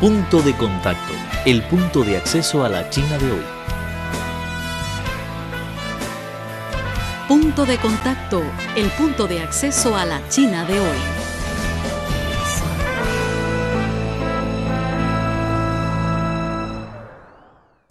Punto de contacto, el punto de acceso a la China de hoy. Punto de contacto, el punto de acceso a la China de hoy.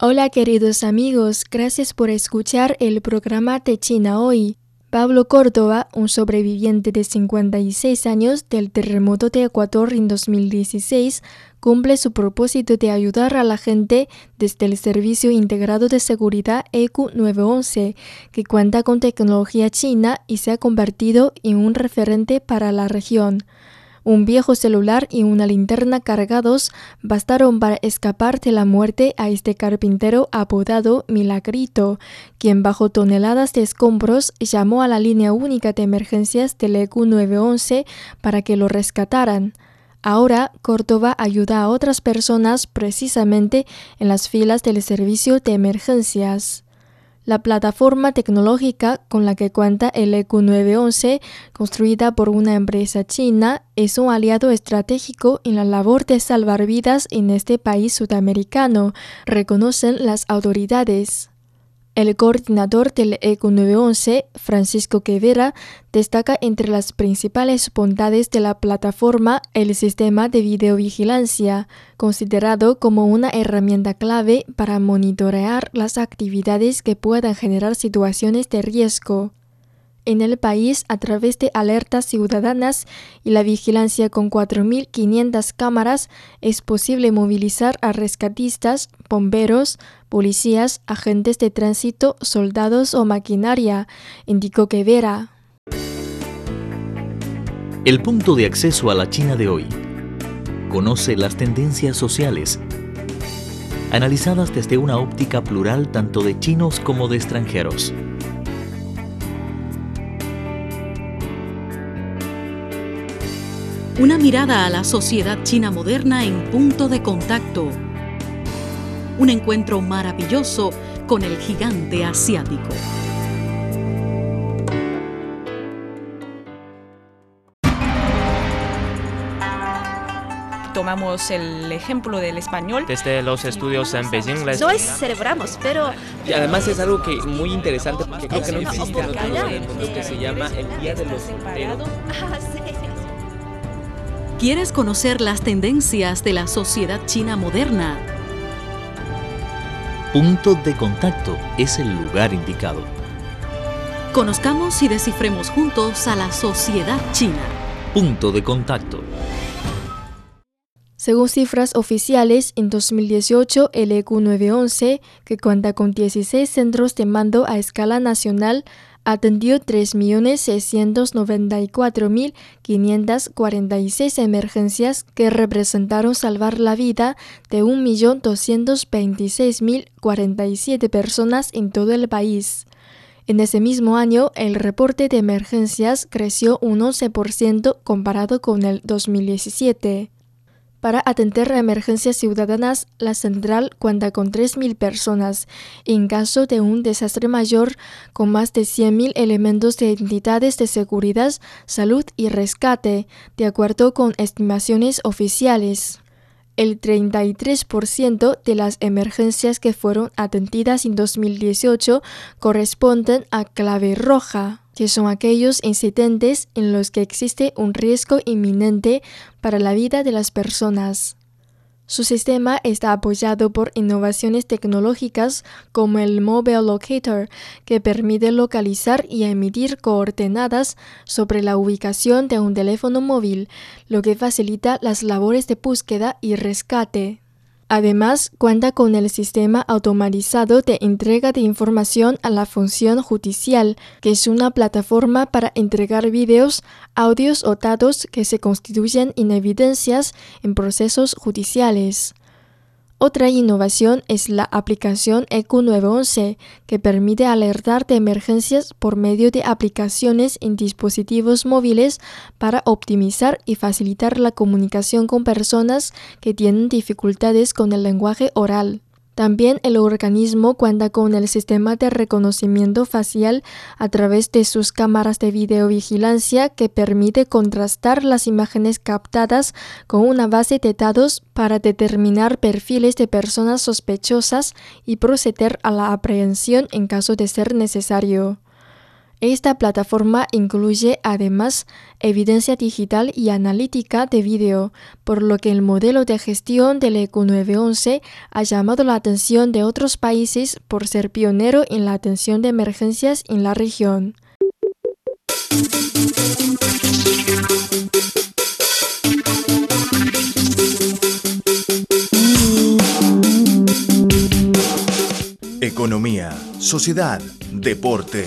Hola queridos amigos, gracias por escuchar el programa de China hoy. Pablo Córdoba, un sobreviviente de 56 años del terremoto de Ecuador en 2016, cumple su propósito de ayudar a la gente desde el Servicio Integrado de Seguridad ECU 911, que cuenta con tecnología china y se ha convertido en un referente para la región. Un viejo celular y una linterna cargados bastaron para escapar de la muerte a este carpintero apodado Milagrito, quien bajo toneladas de escombros llamó a la línea única de emergencias del EQ 911 para que lo rescataran. Ahora, Córdoba ayuda a otras personas precisamente en las filas del servicio de emergencias. La plataforma tecnológica con la que cuenta el EQ911, construida por una empresa china, es un aliado estratégico en la labor de salvar vidas en este país sudamericano, reconocen las autoridades. El coordinador del ECO 911, Francisco Quevera, destaca entre las principales bondades de la plataforma el sistema de videovigilancia, considerado como una herramienta clave para monitorear las actividades que puedan generar situaciones de riesgo en el país a través de alertas ciudadanas y la vigilancia con 4.500 cámaras es posible movilizar a rescatistas, bomberos, policías, agentes de tránsito, soldados o maquinaria, indicó Quevera. El punto de acceso a la China de hoy. Conoce las tendencias sociales analizadas desde una óptica plural tanto de chinos como de extranjeros. Una mirada a la sociedad china moderna en punto de contacto. Un encuentro maravilloso con el gigante asiático. tomamos el ejemplo del español. Desde los estudios en Beijing les... No es celebramos, pero... Y además es algo que muy interesante porque creo que no existe en otro lo que se llama el Día de los Solteros. ¿Quieres conocer las tendencias de la sociedad china moderna? Punto de contacto es el lugar indicado. Conozcamos y descifremos juntos a la sociedad china. Punto de contacto. Según cifras oficiales, en 2018 el EQ 911, que cuenta con 16 centros de mando a escala nacional, atendió 3.694.546 emergencias que representaron salvar la vida de 1.226.047 personas en todo el país. En ese mismo año, el reporte de emergencias creció un 11% comparado con el 2017. Para atender a emergencias ciudadanas, la central cuenta con 3.000 personas. En caso de un desastre mayor, con más de 100.000 elementos de entidades de seguridad, salud y rescate, de acuerdo con estimaciones oficiales. El 33% de las emergencias que fueron atendidas en 2018 corresponden a clave roja que son aquellos incidentes en los que existe un riesgo inminente para la vida de las personas. Su sistema está apoyado por innovaciones tecnológicas como el Mobile Locator, que permite localizar y emitir coordenadas sobre la ubicación de un teléfono móvil, lo que facilita las labores de búsqueda y rescate. Además, cuenta con el sistema automatizado de entrega de información a la función judicial, que es una plataforma para entregar videos, audios o datos que se constituyen en evidencias en procesos judiciales. Otra innovación es la aplicación EQ911, que permite alertar de emergencias por medio de aplicaciones en dispositivos móviles para optimizar y facilitar la comunicación con personas que tienen dificultades con el lenguaje oral. También el organismo cuenta con el sistema de reconocimiento facial a través de sus cámaras de videovigilancia que permite contrastar las imágenes captadas con una base de datos para determinar perfiles de personas sospechosas y proceder a la aprehensión en caso de ser necesario. Esta plataforma incluye además evidencia digital y analítica de vídeo, por lo que el modelo de gestión del EQ911 ha llamado la atención de otros países por ser pionero en la atención de emergencias en la región. Economía, sociedad, deporte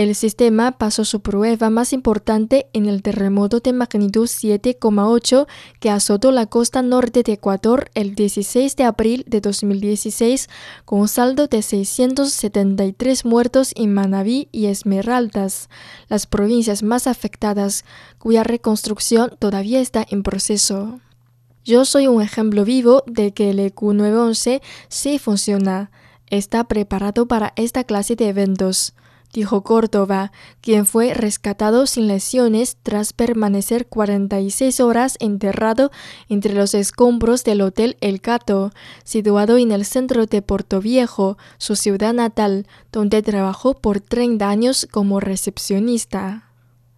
El sistema pasó su prueba más importante en el terremoto de magnitud 7,8 que azotó la costa norte de Ecuador el 16 de abril de 2016 con un saldo de 673 muertos en Manabí y Esmeraldas, las provincias más afectadas cuya reconstrucción todavía está en proceso. Yo soy un ejemplo vivo de que el EQ911 sí funciona, está preparado para esta clase de eventos dijo Córdoba, quien fue rescatado sin lesiones tras permanecer 46 horas enterrado entre los escombros del Hotel El Cato, situado en el centro de Puerto Viejo, su ciudad natal, donde trabajó por 30 años como recepcionista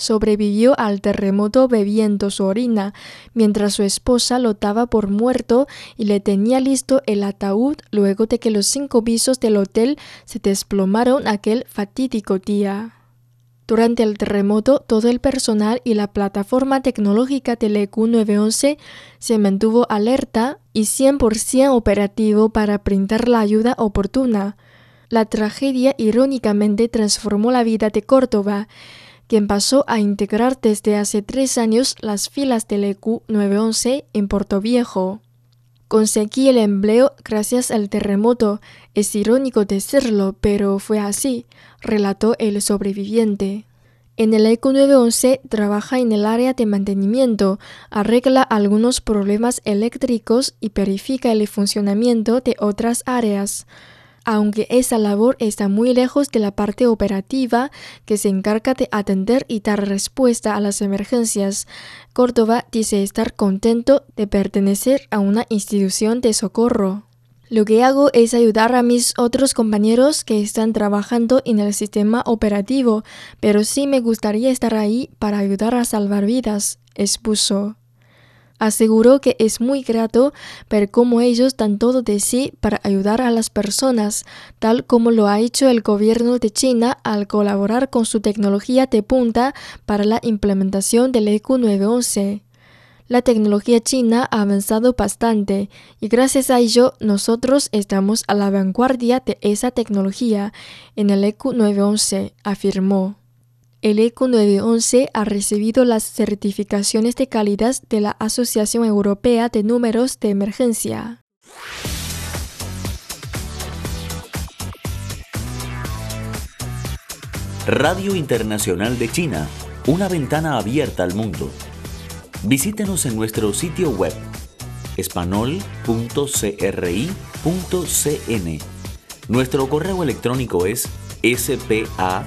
sobrevivió al terremoto bebiendo su orina, mientras su esposa lo daba por muerto y le tenía listo el ataúd luego de que los cinco pisos del hotel se desplomaron aquel fatídico día. Durante el terremoto, todo el personal y la plataforma tecnológica del EQ911 se mantuvo alerta y 100% operativo para brindar la ayuda oportuna. La tragedia irónicamente transformó la vida de Córdoba, quien pasó a integrar desde hace tres años las filas del EQ 911 en Puerto Viejo. Conseguí el empleo gracias al terremoto. Es irónico decirlo, pero fue así, relató el sobreviviente. En el EQ 911 trabaja en el área de mantenimiento, arregla algunos problemas eléctricos y verifica el funcionamiento de otras áreas. Aunque esa labor está muy lejos de la parte operativa que se encarga de atender y dar respuesta a las emergencias. Córdoba dice estar contento de pertenecer a una institución de socorro. Lo que hago es ayudar a mis otros compañeros que están trabajando en el sistema operativo, pero sí me gustaría estar ahí para ayudar a salvar vidas, expuso. Aseguró que es muy grato ver cómo ellos dan todo de sí para ayudar a las personas, tal como lo ha hecho el gobierno de China al colaborar con su tecnología de punta para la implementación del EQ 911. La tecnología china ha avanzado bastante y gracias a ello nosotros estamos a la vanguardia de esa tecnología en el EQ 911, afirmó. El ECO 911 ha recibido las certificaciones de calidad de la Asociación Europea de Números de Emergencia. Radio Internacional de China, una ventana abierta al mundo. Visítenos en nuestro sitio web espanol.cri.cn. Nuestro correo electrónico es spa